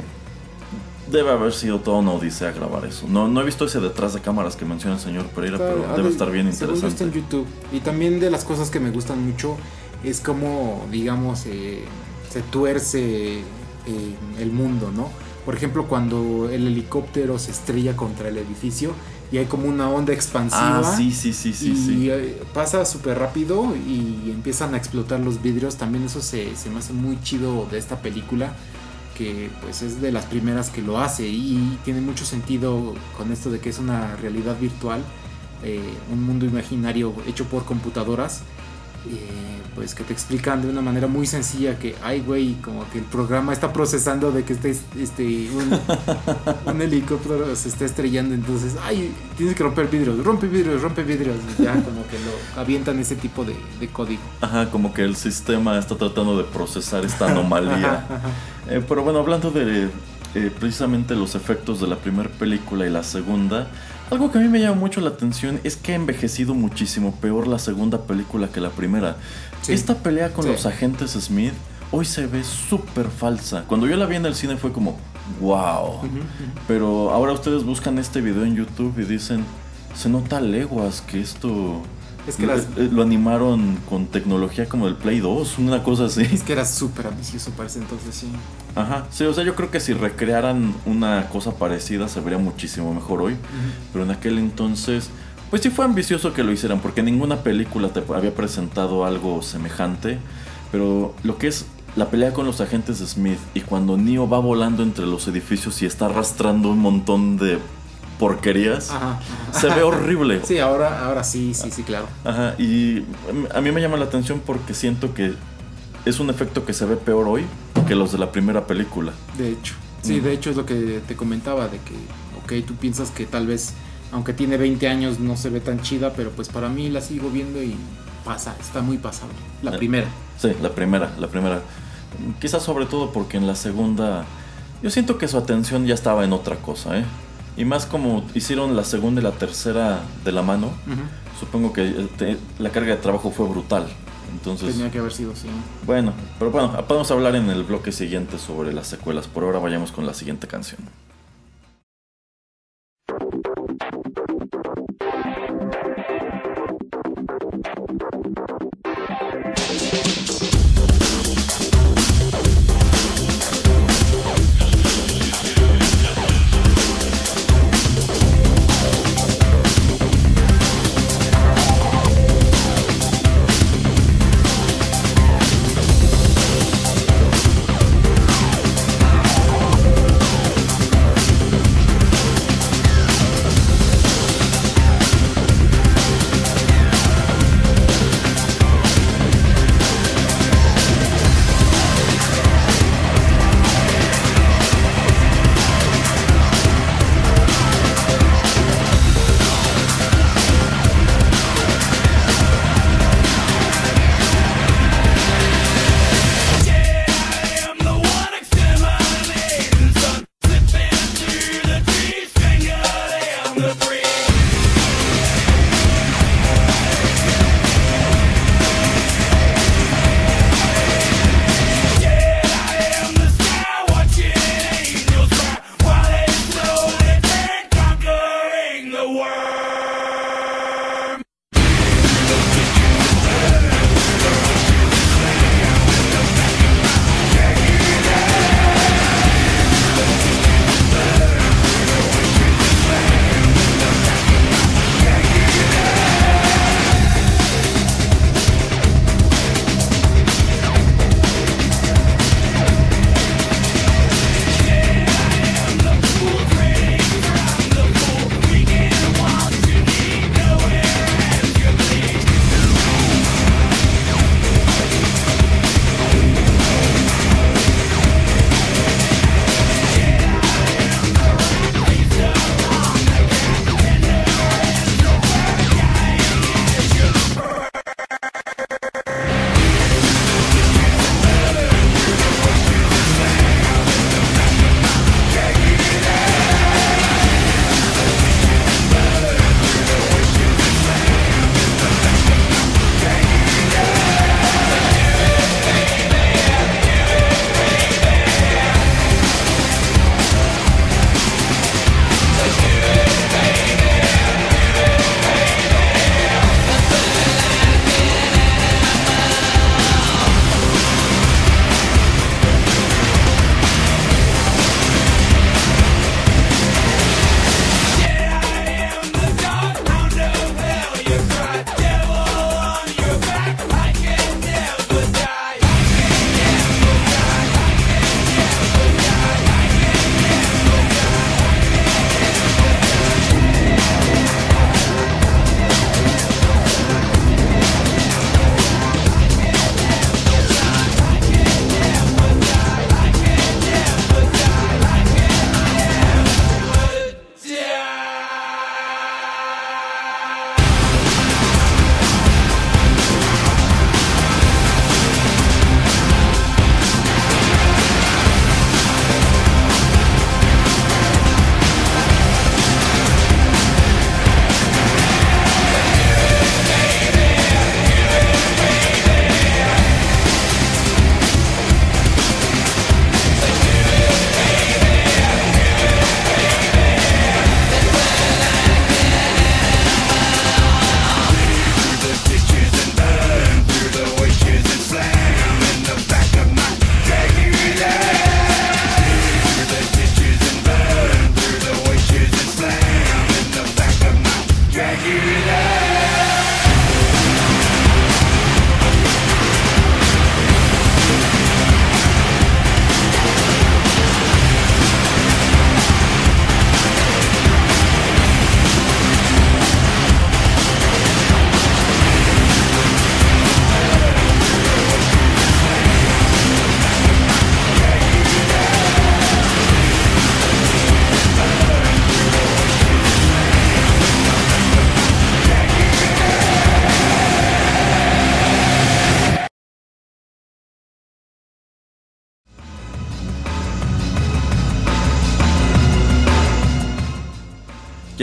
debe haber sido toda una odisea grabar eso. No, no he visto ese detrás de cámaras que menciona el señor Pereira, pero Está- debe ah, estar bien yo está en interesante. YouTube. Y también de las cosas que me gustan mucho es como, digamos, eh, se tuerce eh, el mundo, ¿no? Por ejemplo, cuando el helicóptero se estrella contra el edificio y hay como una onda expansiva. Ah, sí, sí, sí, sí, y sí. eh, pasa súper rápido y empiezan a explotar los vidrios. También eso se, se me hace muy chido de esta película, que pues es de las primeras que lo hace y tiene mucho sentido con esto de que es una realidad virtual, eh, un mundo imaginario hecho por computadoras. Eh, pues que te explican de una manera muy sencilla que, ay güey, como que el programa está procesando de que este, este un, un helicóptero se está estrellando, entonces, ay, tienes que romper vidrios, rompe vidrios, rompe vidrios, y ya como que lo avientan ese tipo de, de código. Ajá, como que el sistema está tratando de procesar esta anomalía. Eh, pero bueno, hablando de eh, precisamente los efectos de la primera película y la segunda, algo que a mí me llama mucho la atención es que ha envejecido muchísimo peor la segunda película que la primera. Sí. Esta pelea con Sí. los agentes Smith hoy se ve súper falsa. Cuando yo la vi en el cine fue como, wow. Pero ahora ustedes buscan este video en YouTube y dicen, se nota leguas que esto Es que lo, las- eh, lo animaron con tecnología como el Play 2, una cosa así. Es que era súper ambicioso para ese entonces, sí. Ajá, sí, o sea, yo creo que si recrearan una cosa parecida se vería muchísimo mejor hoy. Pero en aquel entonces, pues sí fue ambicioso que lo hicieran, porque ninguna película te había presentado algo semejante. Pero lo que es la pelea con los agentes Smith y cuando Neo va volando entre los edificios y está arrastrando un montón de porquerías, Ajá, ajá. se ve horrible. Sí, ahora, ahora sí, sí, sí, claro. Ajá, y a mí me llama la atención porque siento que es un efecto que se ve peor hoy que los de la primera película. De hecho. Sí, Mm. de hecho es lo que te comentaba, de que, ok, tú piensas que tal vez, aunque tiene 20 años, no se ve tan chida, pero pues para mí la sigo viendo y pasa, está muy pasable. La Eh. primera. Sí, la primera, la primera. Quizás sobre todo porque en la segunda yo siento que su atención ya estaba en otra cosa, ¿eh? Y más como hicieron la segunda y la tercera de la mano, supongo que te- la carga de trabajo fue brutal. Entonces, Tenía que haber sido así. bueno, pero bueno, podemos hablar en el bloque siguiente sobre las secuelas. Por ahora vayamos con la siguiente canción.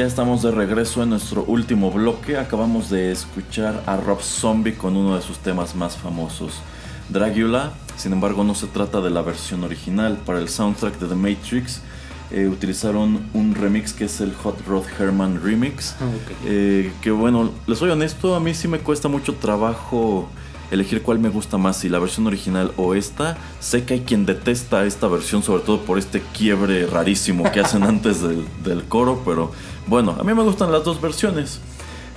Ya estamos de regreso en nuestro último bloque. Acabamos de escuchar a Rob Zombie con uno de sus temas más famosos, Dracula. Sin embargo, no se trata de la versión original. Para el soundtrack de The Matrix eh, utilizaron un remix que es el Hot Rod Herman Remix. Ah. Eh, que bueno, les soy honesto, a mí sí me cuesta mucho trabajo elegir cuál me gusta más, si la versión original o esta. Sé que hay quien detesta esta versión, sobre todo por este quiebre rarísimo que hacen antes del, del coro, pero bueno, a mí me gustan las dos versiones.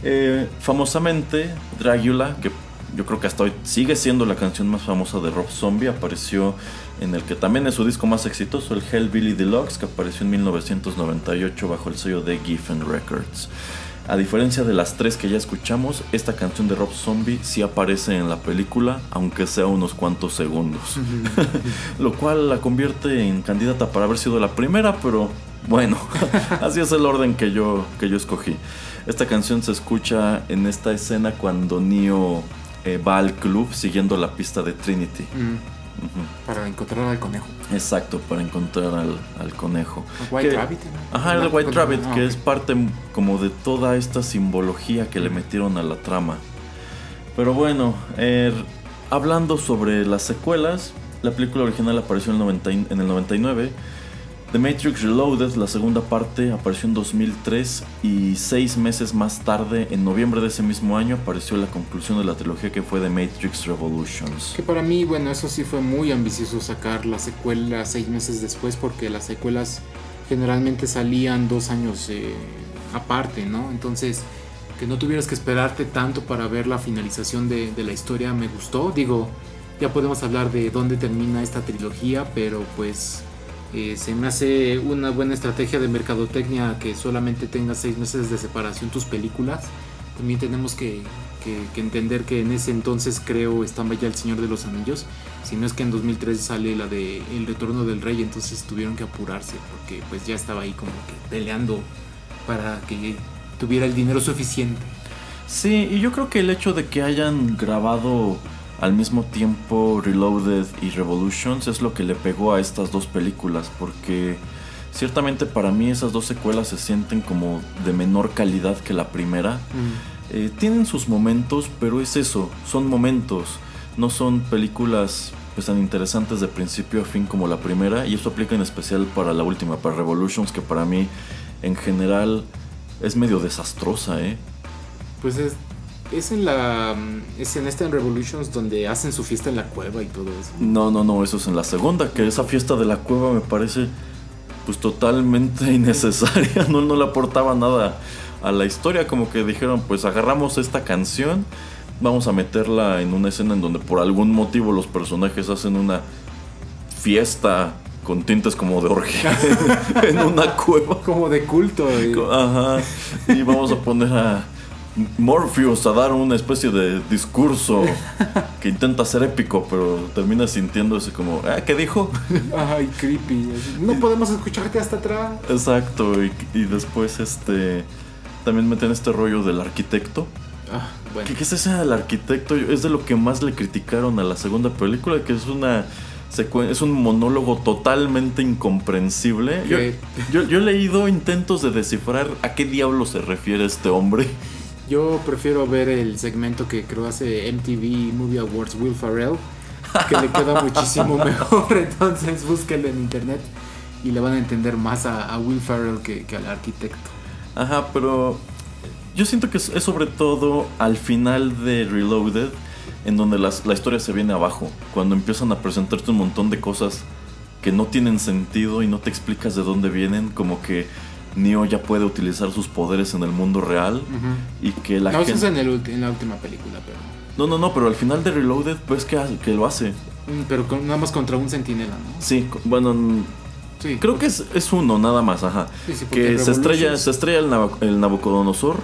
Eh, famosamente, Dracula, que yo creo que hasta hoy sigue siendo la canción más famosa de Rob Zombie, apareció en el que también es su disco más exitoso, el Hellbilly Deluxe, que apareció en 1998 bajo el sello de Giffen Records. A diferencia de las tres que ya escuchamos, esta canción de Rob Zombie sí aparece en la película, aunque sea unos cuantos segundos. Lo cual la convierte en candidata para haber sido la primera, pero bueno, así es el orden que yo, que yo escogí. Esta canción se escucha en esta escena cuando Neo eh, va al club siguiendo la pista de Trinity. Mm, para encontrar al conejo. Exacto, para encontrar al, al conejo. White Que- Rabbit. ¿no? Ajá, el Ah, White Rabbit, ah, que es parte como de toda esta simbología que le metieron a la trama. Pero bueno, er, hablando sobre las secuelas, la película original apareció en el, 90 y- en el 99. The Matrix Reloaded, la segunda parte, apareció en 2003 y seis meses más tarde, en noviembre de ese mismo año, apareció la conclusión de la trilogía que fue The Matrix Revolutions. Que para mí, bueno, eso sí fue muy ambicioso sacar la secuela seis meses después porque las secuelas generalmente salían dos años eh, aparte, ¿no? Entonces, que no tuvieras que esperarte tanto para ver la finalización de, de la historia me gustó. Digo, ya podemos hablar de dónde termina esta trilogía, pero pues eh, se me hace una buena estrategia de mercadotecnia que solamente tengas seis meses de separación tus películas. También tenemos que, que- entender que en ese entonces creo estaba ya El Señor de los Anillos. Si no es que en 2013 sale la de El Retorno del Rey, entonces tuvieron que apurarse porque pues ya estaba ahí como que peleando para que tuviera el dinero suficiente. Sí, y yo creo que el hecho de que hayan grabado al mismo tiempo Reloaded y Revolutions es lo que le pegó a estas dos películas, porque ciertamente para mí esas dos secuelas se sienten como de menor calidad que la primera. Eh, tienen sus momentos, pero es eso, son momentos, no son películas pues tan interesantes de principio a fin como la primera, y eso aplica en especial para la última, para Revolutions, que para mí en general es medio desastrosa, ¿eh? Pues es, es en la es en esta en Revolutions donde hacen su fiesta en la cueva y todo eso. No, no, no, eso es en la segunda, que esa fiesta de la cueva me parece pues totalmente innecesaria, no, no le aportaba nada a la historia, como que dijeron pues agarramos esta canción, vamos a meterla en una escena en donde por algún motivo los personajes hacen una fiesta con tintes como de orgía en una cueva. Como de culto. eh. Ajá, y vamos a poner a Morpheus a dar una especie de discurso que intenta ser épico, pero termina sintiéndose como, "Ah, ¿qué dijo? Ay, creepy. No podemos escucharte hasta atrás. Exacto, y, y después este también meten este rollo del arquitecto. Ah, bueno. ¿Qué, qué es ese del arquitecto? Es de lo que más le criticaron a la segunda película, que es una es un monólogo totalmente incomprensible. Yo- yo he leído intentos de descifrar a qué diablo se refiere este hombre. Yo prefiero ver el segmento que creo hace MTV Movie Awards Will Ferrell, que le queda muchísimo mejor. Entonces búsquenlo en internet y le van a entender más a, a Will Ferrell que, que al arquitecto. Ajá, pero yo siento que es, es sobre todo al final de Reloaded en donde las- la historia se viene abajo, cuando empiezan a presentarte un montón de cosas que no tienen sentido y no te explicas de dónde vienen, como que Neo ya puede utilizar sus poderes en el mundo real y que la no, eso es gente... en, el en la última película, pero, No, no, no, pero al final de Reloaded ves que, que lo hace. Mm, pero con- nada más contra un centinela, ¿no? Sí, bueno, Sí. creo que es, es uno nada más, ajá. Sí, sí, que se estrella, se estrella el, Nabucodonosor,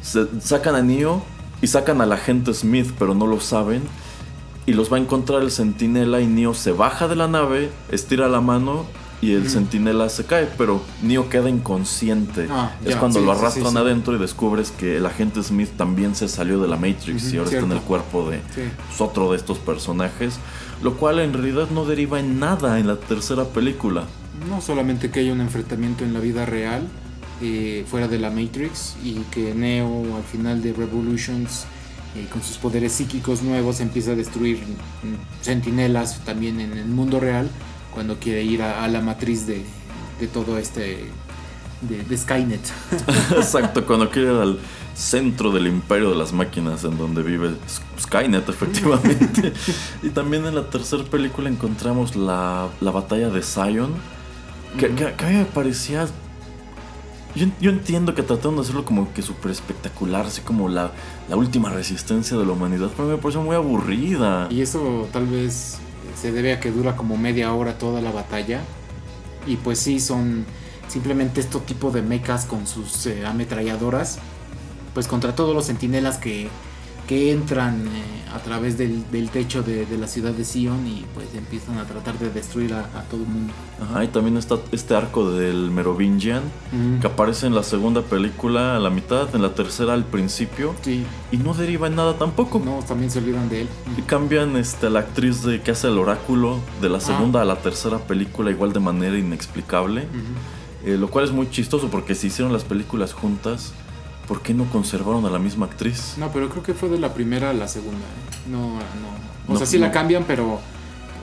se sacan a Neo y sacan al agente Smith, pero no lo saben. Y los va a encontrar el centinela y Neo se baja de la nave, estira la mano y el centinela se cae, pero Neo queda inconsciente. Ah, es cuando sí, lo arrastran sí, sí. adentro y descubres que el agente Smith también se salió de la Matrix y ahora está en el cuerpo de pues, otro de estos personajes, lo cual en realidad no deriva en nada en la tercera película. No solamente que haya un enfrentamiento en la vida real, eh, fuera de la Matrix y que Neo al final de Revolutions eh, con sus poderes psíquicos nuevos empieza a destruir mm, sentinelas también en el mundo real cuando quiere ir a, a la matriz de, de todo este de, de Skynet. Exacto, cuando quiere ir al centro del imperio de las máquinas en donde vive Skynet, efectivamente. y también en la tercera película encontramos la, la batalla de Zion, que, Ujú. que- que a mí me parecía... Yo, yo entiendo que trataron de hacerlo como que súper espectacular, así como la, la última resistencia de la humanidad, pero me pareció muy aburrida. Y eso tal vez se debe a que dura como media hora toda la batalla. Y pues sí, son simplemente este tipo de mechas con sus eh, ametralladoras. Pues contra todos los sentinelas que, que entran eh, a través del, del techo de, de la ciudad de Sion y pues empiezan a tratar de destruir a, a todo el mundo. Ajá, y también está este arco del Merovingian, Mm. que aparece en la segunda película a la mitad, en la tercera al principio, Sí, y no deriva en nada tampoco. no, también se olvidan de él. Y cambian este, la actriz de que hace el oráculo de la Ah. segunda a la tercera película igual de manera inexplicable. Eh, lo cual es muy chistoso porque si hicieron las películas juntas, ¿por qué no conservaron a la misma actriz? No, pero creo que fue de la primera a la segunda. ¿eh? No, no. O No, sea, sí no. la cambian, pero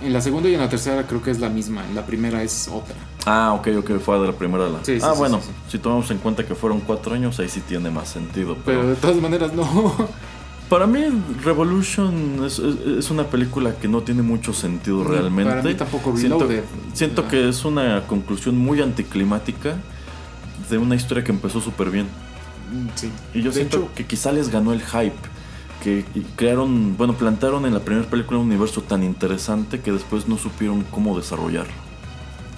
en la segunda y en la tercera creo que es la misma. En la primera es otra. Ah, ok, ok, fue de la primera a la... Sí, sí, ah, sí, bueno, si tomamos en cuenta que fueron cuatro años, ahí sí tiene más sentido. Pero, Pero de todas maneras no. para mí Revolution es, es- es una película que no tiene mucho sentido realmente. Para mí tampoco Siento, siento que es una conclusión muy anticlimática de una historia que empezó súper bien. Mm, Sí. Y yo de siento hecho, que quizá les ganó el hype. Que crearon, bueno, plantaron en la primera película un universo tan interesante que después no supieron cómo desarrollar.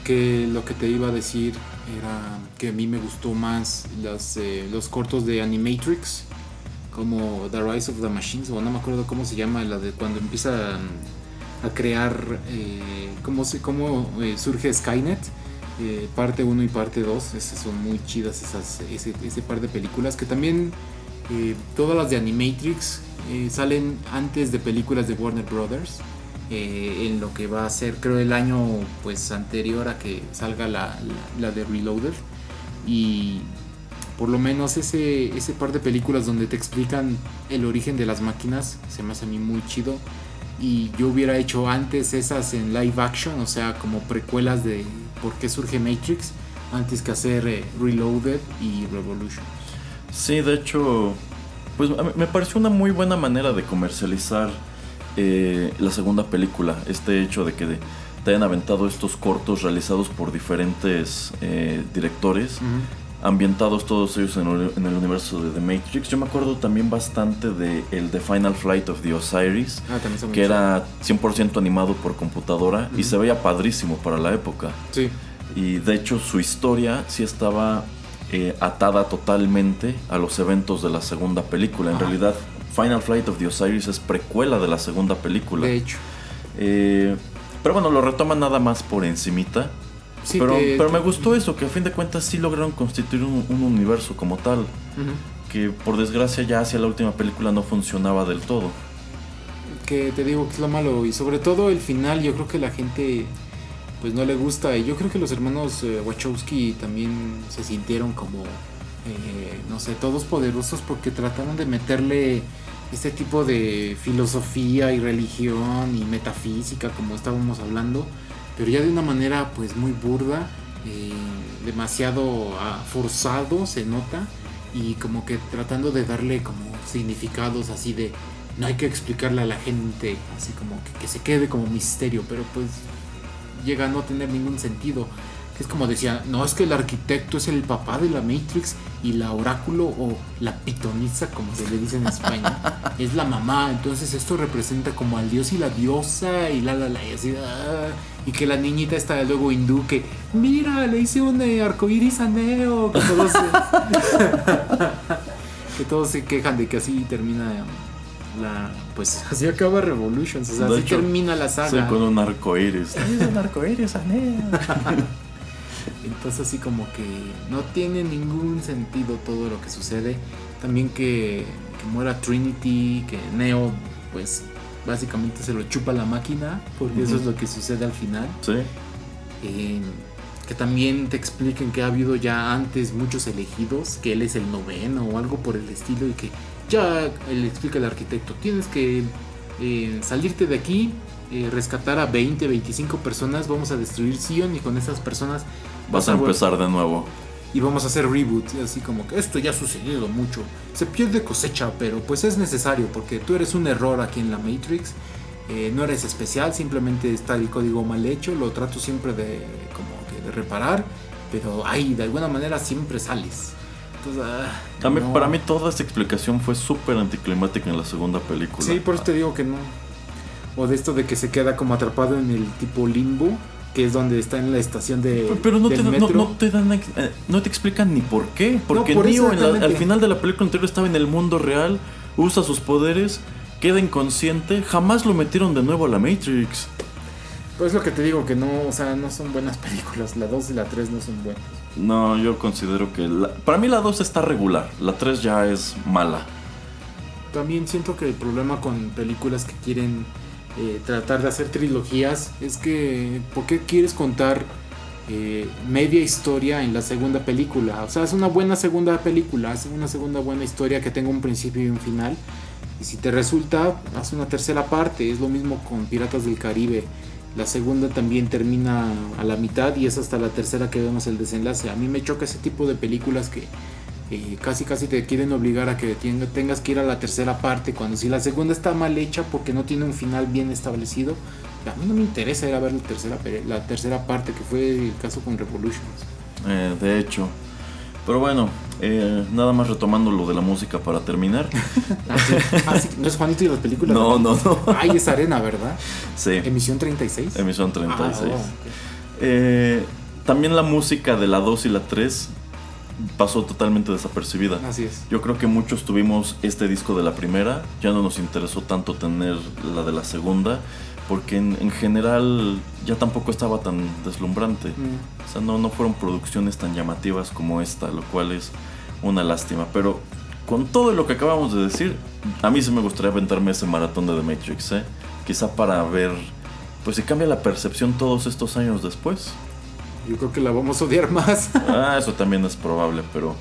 que lo que te iba a decir era que a mí me gustó más las, eh, los cortos de Animatrix, como The Rise of the Machines, o no me acuerdo cómo se llama, la de cuando empieza a crear, eh, cómo, se, cómo eh, surge Skynet, eh, parte 1 y parte 2, esas son muy chidas esas, ese, ese par de películas, que también eh, todas las de Animatrix eh, salen antes de películas de Warner Brothers en lo que va a ser creo el año pues anterior a que salga la, la- la de Reloaded. Y por lo menos ese, ese par de películas donde te explican el origen de las máquinas se me hace a mí muy chido. Y yo hubiera hecho antes esas en live action o sea como precuelas de por qué surge Matrix antes que hacer eh, Reloaded y Revolution Sí, de hecho, pues me pareció una muy buena manera de comercializar eh, la segunda película. Este hecho de que de- te hayan aventado estos cortos realizados por diferentes eh, directores. Ambientados todos ellos en, el- en el universo de The Matrix. Yo me acuerdo también bastante de el The Final Flight of the Osiris, Ah, que era 100% animado por computadora y se veía padrísimo para la época. Sí, Y de hecho su historia sí estaba eh, atada totalmente a los eventos de la segunda película. En Ajá. realidad, Final Flight of the Osiris es precuela de la segunda película. de hecho. Eh, pero bueno, lo retoman nada más por encimita. Sí, pero, te- pero me gustó eso, que a fin de cuentas sí lograron constituir un, un universo como tal. Que por desgracia ya hacia la última película no funcionaba del todo. que te digo que es lo malo y sobre todo el final yo creo que la gente pues no le gusta y yo creo que los hermanos eh, Wachowski también se sintieron como eh, no sé todos poderosos porque trataron de meterle este tipo de filosofía y religión y metafísica como estábamos hablando pero ya de una manera pues muy burda eh, demasiado ah, forzado se nota y como que tratando de darle como significados así de no hay que explicarle a la gente así como que, que se quede como misterio pero pues llega a no tener ningún sentido que es como decía no es que el arquitecto es el papá de la Matrix y la oráculo o la pitonisa como se le dice en España es la mamá. Entonces esto representa como al dios y la diosa y la la la y así ah, y que la niñita está luego hindú que mira le hice un eh, arcoíris a Neo que todos se, que todos se quejan de que así termina la pues así acaba Revolutions o sea De así hecho, termina la saga. con un arco iris. Es un arco iris, entonces así como que no tiene ningún sentido todo lo que sucede. También que, que muera Trinity que Neo pues básicamente se lo chupa la máquina porque eso es lo que sucede al final. Sí. Eh, que también te expliquen que ha habido ya antes muchos elegidos, que él es el noveno o algo por el estilo y que ya le explica el arquitecto, tienes que eh, salirte de aquí, eh, rescatar a 20, 25 personas, vamos a destruir Sion y con esas personas Vas a empezar de nuevo. y vamos a hacer reboot, así como que esto ya ha sucedido mucho, se pierde cosecha, pero pues es necesario porque tú eres un error aquí en la Matrix, eh, no eres especial, simplemente está el código mal hecho, lo trato siempre de como que de reparar, pero ahí de alguna manera siempre sales. Entonces, ah, mí- no. Para mí toda esta explicación fue súper anticlimática en la segunda película. Sí, por eso te digo que no. O de esto de que se queda como atrapado en el tipo limbo, que es donde está en la estación de Pero no te, del no, metro. no te dan, eh, no te explican ni por qué. Porque por eso Neo la- al final de la película anterior estaba en el mundo real, usa sus poderes, queda inconsciente, jamás lo metieron de nuevo a la Matrix. Pues es lo que te digo, que no, o sea, no son buenas películas. La 2 y la 3 no son buenas. No, yo considero que... la- para mí la 2 está regular, la 3 ya es mala. También siento que el problema con películas que quieren eh, tratar de hacer trilogías es que, ¿por qué quieres contar eh, media historia en la segunda película? O sea, es una buena segunda película, haz una segunda buena historia que tenga un principio y un final. Y si te resulta, haz una tercera parte. Es lo mismo con Piratas del Caribe. La segunda también termina a la mitad y es hasta la tercera que vemos el desenlace. A mí me choca ese tipo de películas que eh, casi casi te quieren obligar a que tenga- tengas que ir a la tercera parte cuando si la segunda está mal hecha porque no tiene un final bien establecido. A mí no me interesa ir a ver la tercera, la tercera parte que fue el caso con Revolutions. Eh, de hecho. Pero bueno, eh, nada más retomando lo de la música para terminar. Ah, sí. Ah, sí. ¿No es Juanito y las películas? No, no, no. Ay, es arena, ¿verdad? Sí, Emisión 36. emisión 36. Ah, oh, ok. Eh, también la música de la 2 y la 3 pasó totalmente desapercibida. Así es. Yo creo que muchos tuvimos este disco de la primera, ya no nos interesó tanto tener la de la segunda, porque en, en general ya tampoco estaba tan deslumbrante. Mm. O sea, no, no fueron producciones tan llamativas como esta, lo cual es una lástima. Pero con todo lo que acabamos de decir, a mí sí me gustaría aventarme ese maratón de The Matrix, ¿eh? Quizá para ver, pues si cambia la percepción todos estos años después. Yo creo que la vamos a odiar más. Ah, eso también es probable, pero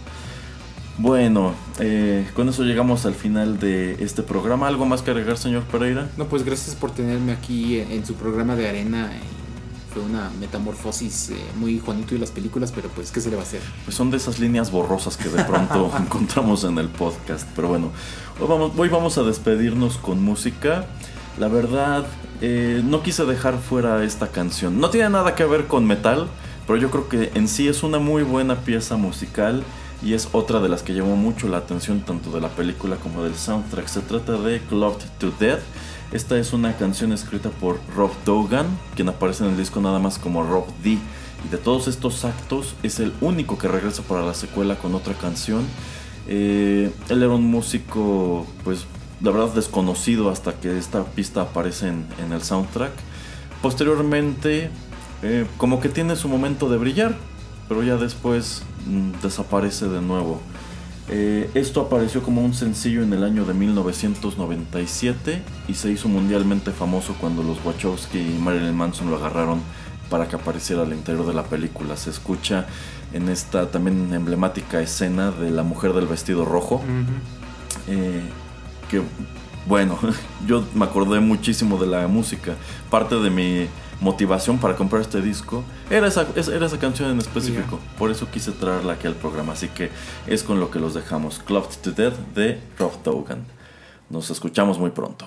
bueno, eh, con eso llegamos al final de este programa. ¿Algo más que agregar, señor Pereira? No, pues gracias por tenerme aquí en, en su programa de arena. y Fue una metamorfosis eh, muy Juanito y las películas, pero pues, ¿qué se le va a hacer? Pues son de esas líneas borrosas que de pronto encontramos en el podcast. Pero bueno, hoy vamos, hoy vamos a despedirnos con música. La verdad, eh, no quise dejar fuera esta canción. No tiene nada que ver con metal, pero yo creo que en sí es una muy buena pieza musical y es otra de las que llamó mucho la atención tanto de la película como del soundtrack. Se trata de Clubbed to Death. Esta es una canción escrita por Rob Dogan, quien aparece en el disco nada más como Rob D. Y de todos estos actos es el único que regresa para la secuela con otra canción. Eh, él era un músico, pues la verdad desconocido hasta que esta pista aparece en el soundtrack. Posteriormente, eh, como que tiene su momento de brillar, pero ya después mm, desaparece de nuevo. Eh, esto apareció como un sencillo en el año de 1997 y se hizo mundialmente famoso cuando los Wachowski y Marilyn Manson lo agarraron para que apareciera al interior de la película. Se escucha en esta también emblemática escena de la mujer del vestido rojo. Eh, que bueno, yo me acordé muchísimo de la música. Parte de mi motivación para comprar este disco era esa, es- era esa canción en específico. Por eso quise traerla aquí al programa. Así que es con lo que los dejamos. Clubbed to Death de Rob Dogan. Nos escuchamos muy pronto.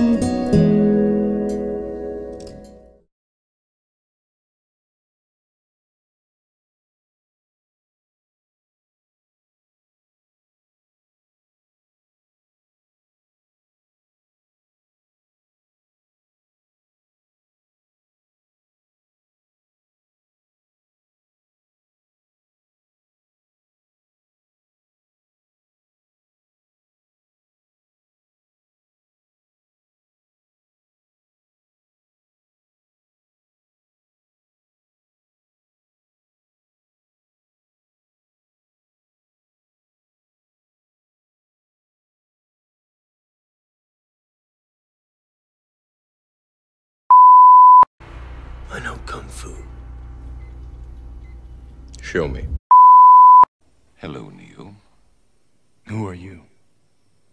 Show me. Hello, Neo. Who are you?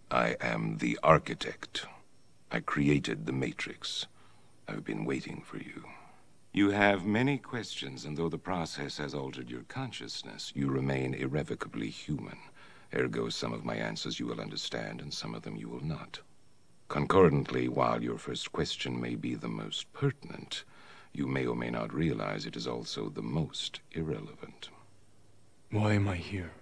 I am the architect. I created the Matrix. I've been waiting for you. You have many questions, and though the process has altered your consciousness, you remain irrevocably human. Ergo, some of my answers you will understand, and some of them you will not. Concordantly, while your first question may be the most pertinent, you may or may not realize it is also the most irrelevant. Why am I here?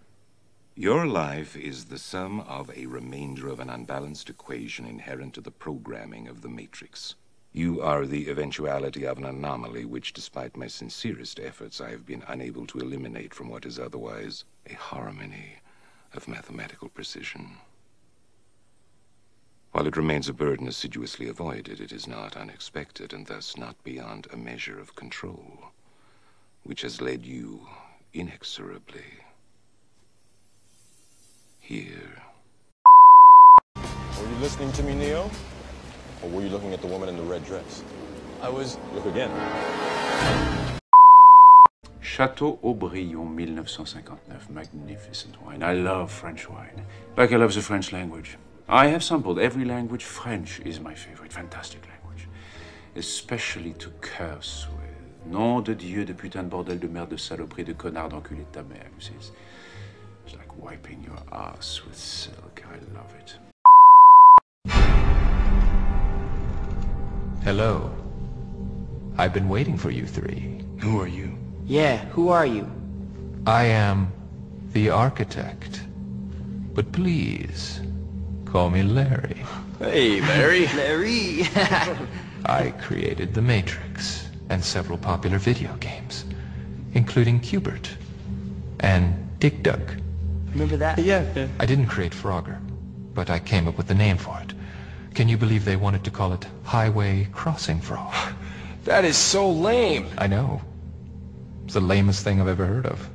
Your life is the sum of a remainder of an unbalanced equation inherent to the programming of the Matrix. You are the eventuality of an anomaly which, despite my sincerest efforts, I have been unable to eliminate from what is otherwise a harmony of mathematical precision. While it remains a burden assiduously avoided, it is not unexpected and thus not beyond a measure of control, which has led you inexorably here. Were you listening to me, Neo? Or were you looking at the woman in the red dress? I was. Look again. Château Aubryon, 1959. Magnificent wine. I love French wine. Like I love the French language. I have sampled every language. French is my favorite. Fantastic language. Especially to curse with. Nom de Dieu, de putain de bordel de merde de saloperie de connard d'enculé de ta mère. You It's, it's like wiping your ass with silk. I love it. Hello. I've been waiting for you three. Who are you? Yeah, who are you? I am the architect. But please, call me Larry. Hey, Larry. Larry. I created The Matrix and several popular video games, including Cubert and Dig Dug. Remember that? yeah, yeah. I didn't create Frogger, but I came up with the name for it. Can you believe they wanted to call it Highway Crossing Frog? That is so lame. I know. It's the lamest thing I've ever heard of.